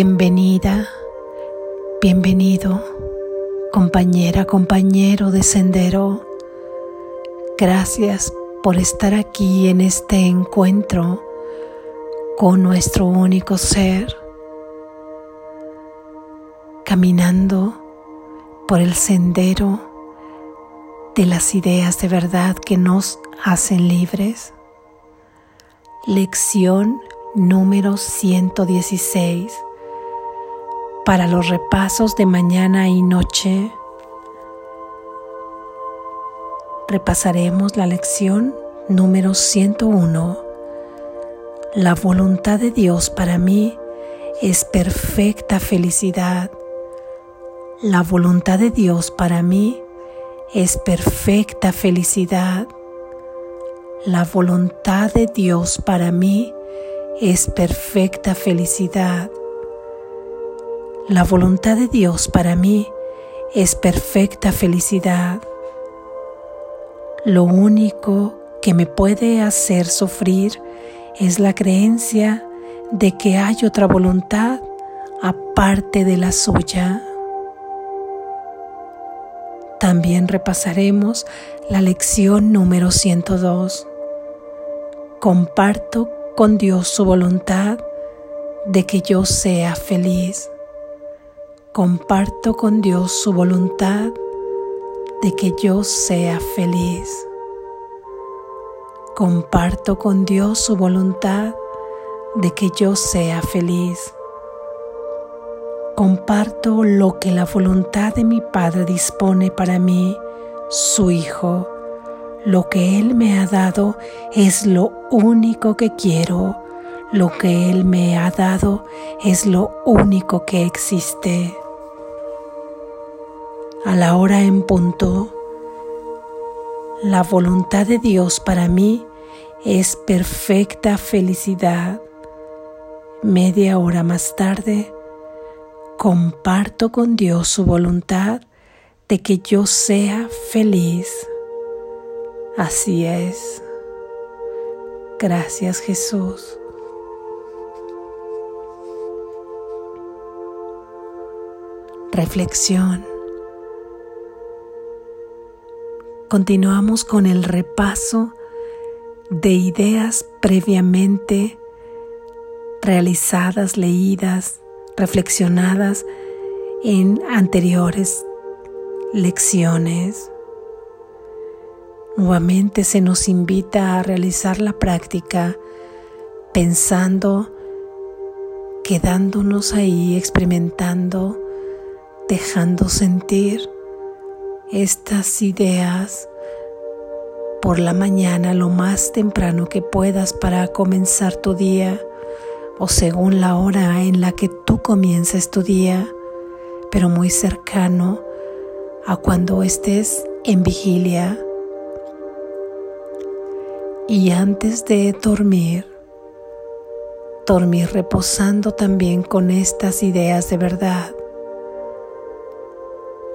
Bienvenida, bienvenido, compañera, compañero de sendero. Gracias por estar aquí en este encuentro con nuestro único ser, caminando por el sendero de las ideas de verdad que nos hacen libres. Lección número 116 para los repasos de mañana y noche. Repasaremos la lección número 101. La voluntad de Dios para mí es perfecta felicidad. La voluntad de Dios para mí es perfecta felicidad. La voluntad de Dios para mí es perfecta felicidad. La voluntad de Dios para mí es perfecta felicidad. Lo único que me puede hacer sufrir es la creencia de que hay otra voluntad aparte de la suya. También repasaremos la lección número 102. Comparto con Dios su voluntad de que yo sea feliz comparto con Dios su voluntad de que yo sea feliz. Comparto con Dios su voluntad de que yo sea feliz. Comparto lo que la voluntad de mi Padre dispone para mí, su Hijo. Lo que Él me ha dado es lo único que quiero. Lo que Él me ha dado es lo único que existe a la hora en punto. La voluntad de Dios para mí es perfecta felicidad. Media hora más tarde, comparto con Dios su voluntad de que yo sea feliz. Así es. Gracias Jesús. Reflexión. Continuamos con el repaso de ideas previamente realizadas, leídas, reflexionadas en anteriores lecciones. Nuevamente se nos invita a realizar la práctica pensando, quedándonos ahí, experimentando, dejando sentir estas ideas por la mañana lo más temprano que puedas para comenzar tu día o según la hora en la que tú comiences tu día, pero muy cercano a cuando estés en vigilia. Y antes de dormir, dormir reposando también con estas ideas de verdad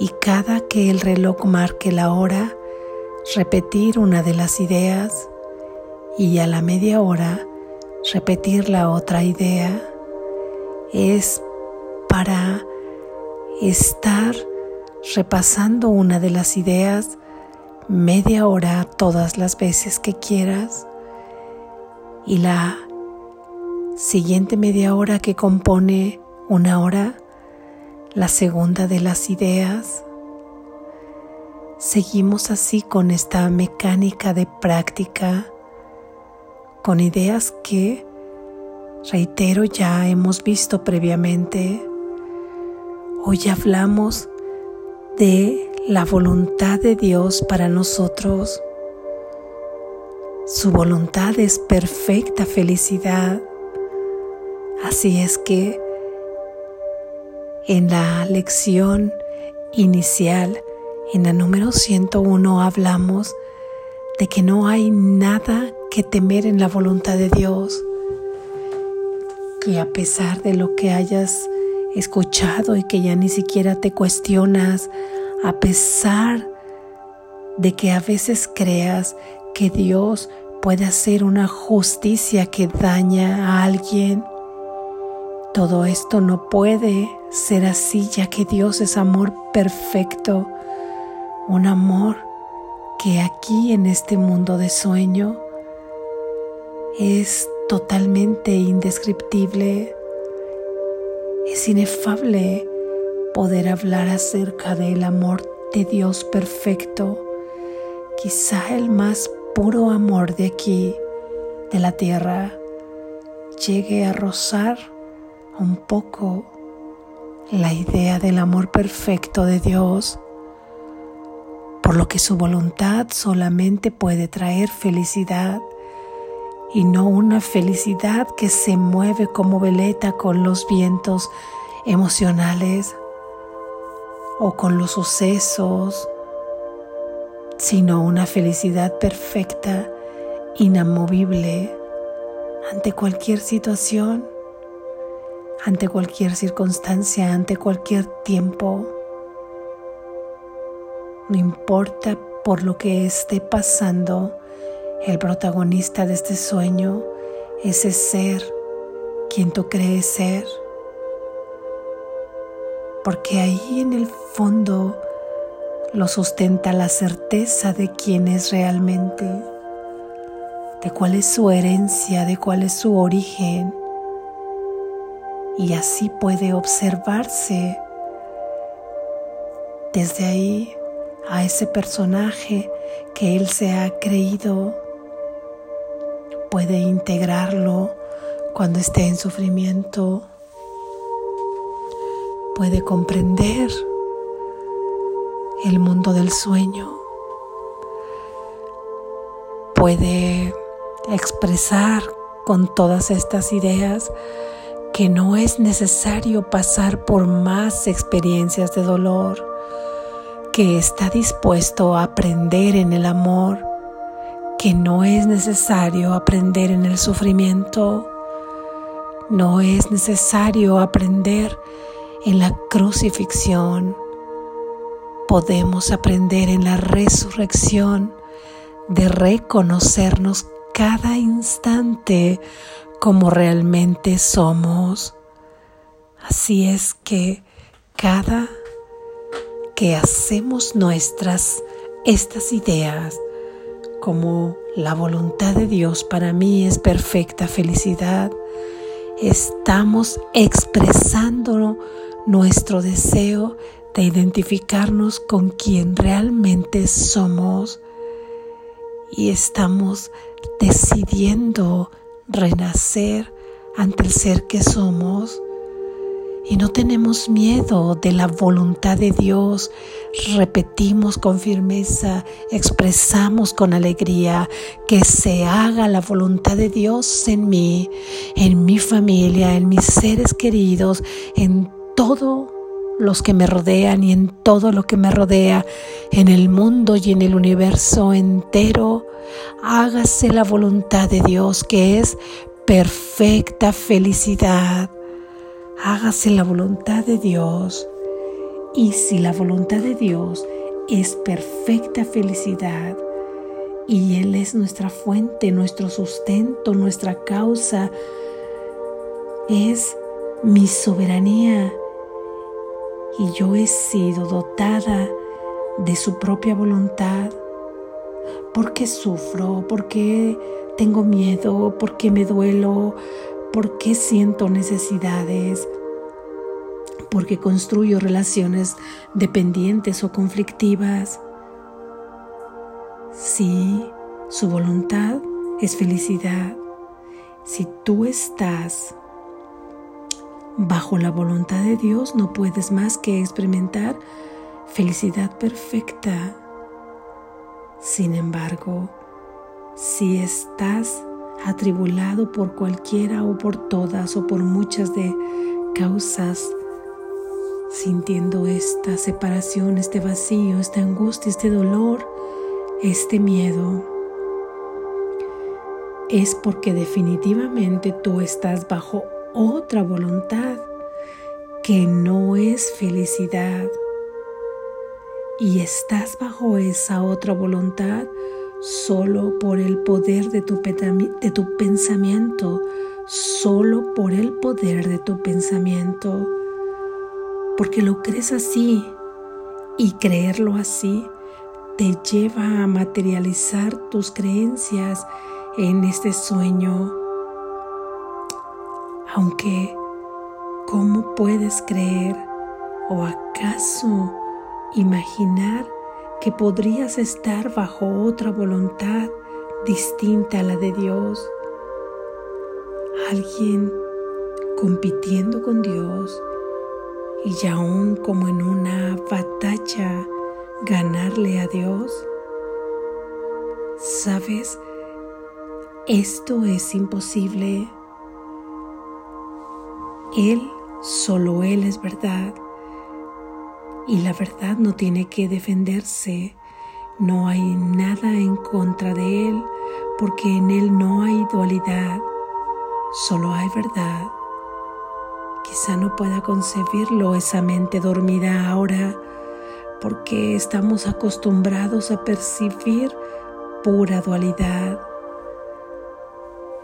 y cada que el reloj marque la hora, repetir una de las ideas y a la media hora repetir la otra idea es para estar repasando una de las ideas media hora todas las veces que quieras y la siguiente media hora que compone una hora la segunda de las ideas. Seguimos así con esta mecánica de práctica, con ideas que, reitero, ya hemos visto previamente. Hoy hablamos de la voluntad de Dios para nosotros. Su voluntad es perfecta felicidad. Así es que en la lección inicial, en la número 101, hablamos de que no hay nada que temer en la voluntad de Dios, que a pesar de lo que hayas escuchado y que ya ni siquiera te cuestionas, a pesar de que a veces creas que Dios puede hacer una justicia que daña a alguien, Todo esto no puede ser así ya que Dios es amor perfecto, un amor que aquí en este mundo de sueño es totalmente indescriptible, es inefable poder hablar acerca del amor de Dios perfecto, quizá el más puro amor de aquí, de la tierra, llegue a rozar un poco la idea del amor perfecto de Dios, por lo que su voluntad solamente puede traer felicidad y no una felicidad que se mueve como veleta con los vientos emocionales o con los sucesos, sino una felicidad perfecta, inamovible ante cualquier situación, ante cualquier circunstancia, ante cualquier tiempo. No importa por lo que esté pasando, el protagonista de este sueño, ese ser, quien tú crees ser. Porque ahí en el fondo lo sustenta la certeza de quién es realmente, de cuál es su herencia, de cuál es su origen. Y así puede observarse desde ahí a ese personaje que él se ha creído puede integrarlo cuando esté en sufrimiento, puede comprender el mundo del sueño, puede expresar con todas estas ideas que no es necesario pasar por más experiencias de dolor, que está dispuesto a aprender en el amor, que no es necesario aprender en el sufrimiento, no es necesario aprender en la crucifixión, podemos aprender en la resurrección de reconocernos cada instante como realmente somos. Así es que cada que hacemos nuestras estas ideas, como la voluntad de Dios para mí es perfecta felicidad, estamos expresando nuestro deseo de identificarnos con quien realmente somos y estamos decidiendo renacer ante el ser que somos y no tenemos miedo de la voluntad de Dios. Repetimos con firmeza, expresamos con alegría que se haga la voluntad de Dios en mí, en mi familia, en mis seres queridos, en todo los que me rodean y en todo lo que me rodea, en el mundo y en el universo entero. Hágase la voluntad de Dios que es perfecta felicidad hágase la voluntad de Dios. Y si la voluntad de Dios es perfecta felicidad y Él es nuestra fuente, nuestro sustento, nuestra causa, es mi soberanía y yo he sido dotada de su propia voluntad. ¿Por qué sufro? ¿Por qué tengo miedo? ¿Por qué me duelo? ¿Por qué siento necesidades? ¿Por qué construyo relaciones dependientes o conflictivas? Si su voluntad es felicidad, si tú estás bajo la voluntad de Dios, no puedes más que experimentar felicidad perfecta. Sin embargo, si estás atribulado por cualquiera o por todas o por muchas de causas, sintiendo esta separación, este vacío, esta angustia, este dolor, este miedo, es porque definitivamente tú estás bajo otra voluntad que no es felicidad. Y estás bajo esa otra voluntad solo por el poder de tu, pensamiento, solo por el poder de tu pensamiento, porque lo crees así y creerlo así te lleva a materializar tus creencias en este sueño. Aunque, ¿cómo puedes creer o acaso imaginar que podrías estar bajo otra voluntad distinta a la de Dios? Alguien compitiendo con Dios y aún como en una batalla ganarle a Dios? ¿Sabes? Esto es imposible. Él, solo Él es verdad. Y la verdad no tiene que defenderse. No hay nada en contra de Él porque en Él no hay dualidad. Solo hay verdad. Quizá no pueda concebirlo esa mente dormida ahora porque estamos acostumbrados a percibir pura dualidad.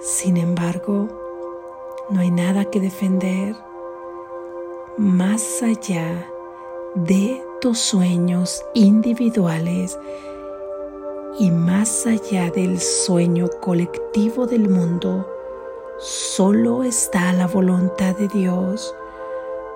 Sin embargo, no hay nada que defender más allá de tus sueños individuales y más allá del sueño colectivo del mundo, solo está la voluntad de Dios.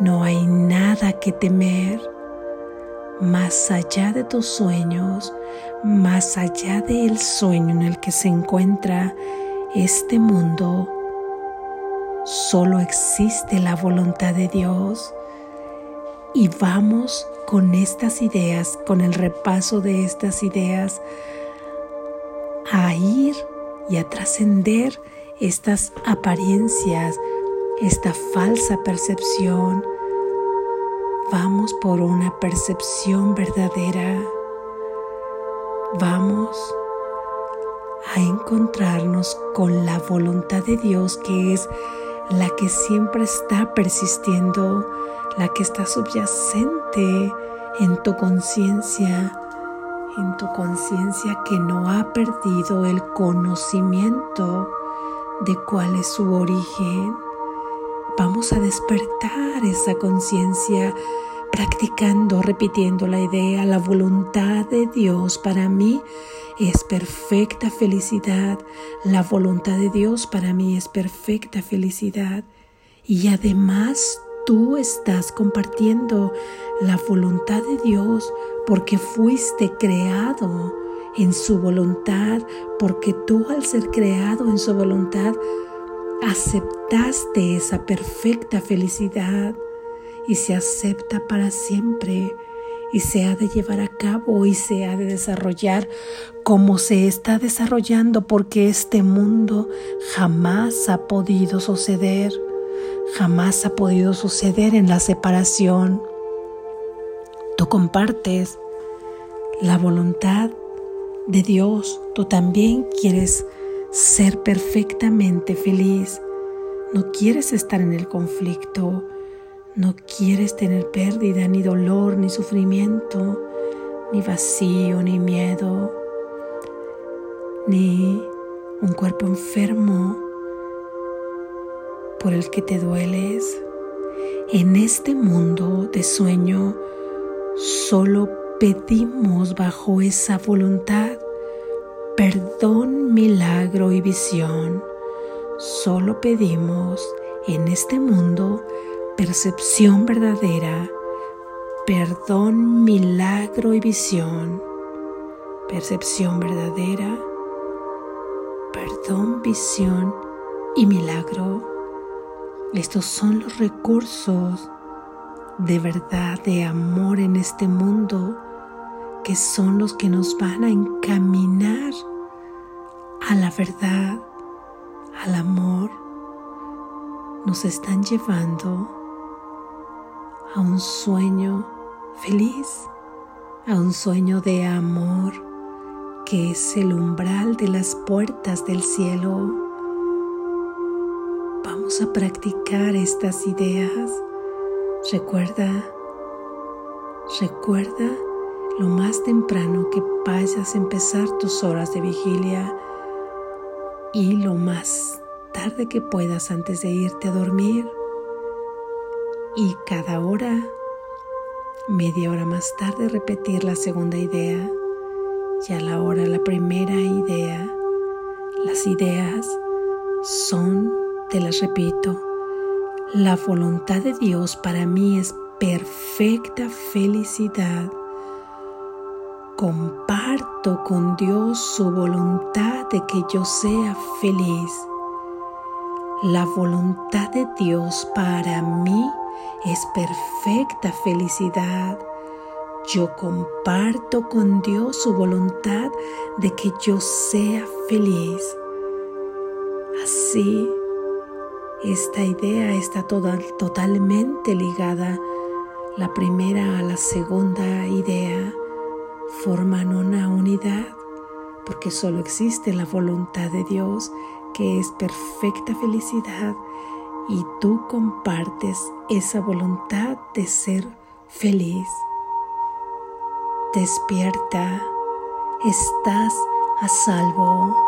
No hay nada que temer más allá de tus sueños, más allá del sueño en el que se encuentra este mundo, solo existe la voluntad de Dios. Y vamos con estas ideas, con el repaso de estas ideas, a ir y a trascender estas apariencias, esta falsa percepción, Vamos por una percepción verdadera. Vamos a encontrarnos con la voluntad de Dios que es la que siempre está persistiendo, la que está subyacente en tu conciencia, en tu conciencia que no ha perdido el conocimiento de cuál es su origen. Vamos a despertar esa conciencia practicando, repitiendo la idea, la voluntad de Dios para mí es perfecta felicidad, la voluntad de Dios para mí es perfecta felicidad. Y además tú estás compartiendo la voluntad de Dios porque fuiste creado en su voluntad, porque tú al ser creado en su voluntad, aceptaste esa perfecta felicidad y se acepta para siempre y se ha de llevar a cabo y se ha de desarrollar como se está desarrollando porque este mundo jamás ha podido suceder, jamás ha podido suceder en la separación. Tú compartes la voluntad de Dios, tú también quieres ser perfectamente feliz. No quieres estar en el conflicto, no quieres tener pérdida, ni dolor, ni sufrimiento, ni vacío, ni miedo, ni un cuerpo enfermo por el que te dueles. En este mundo de sueño solo pedimos bajo esa voluntad perdón, milagro y visión. Solo pedimos en este mundo percepción verdadera, perdón, milagro y visión. Percepción verdadera, perdón, visión y milagro. Estos son los recursos de verdad, de amor en este mundo que son los que nos van a encaminar a la verdad, al amor, nos están llevando a un sueño feliz, a un sueño de amor que es el umbral de las puertas del cielo. Vamos a practicar estas ideas. Recuerda, recuerda lo más temprano que vayas a empezar tus horas de vigilia y lo más tarde que puedas antes de irte a dormir. Y cada hora, media hora más tarde, repetir la segunda idea. Y a la hora la primera idea. Las ideas son, te las repito, la voluntad de Dios para mí es perfecta felicidad. Comparto con Dios su voluntad de que yo sea feliz. La voluntad de Dios para mí es perfecta felicidad. Yo comparto con Dios su voluntad de que yo sea feliz. Así, esta idea está totalmente ligada la primera a la segunda idea forman una unidad porque solo existe la voluntad de Dios que es perfecta felicidad y tú compartes esa voluntad de ser feliz. Despierta, estás a salvo.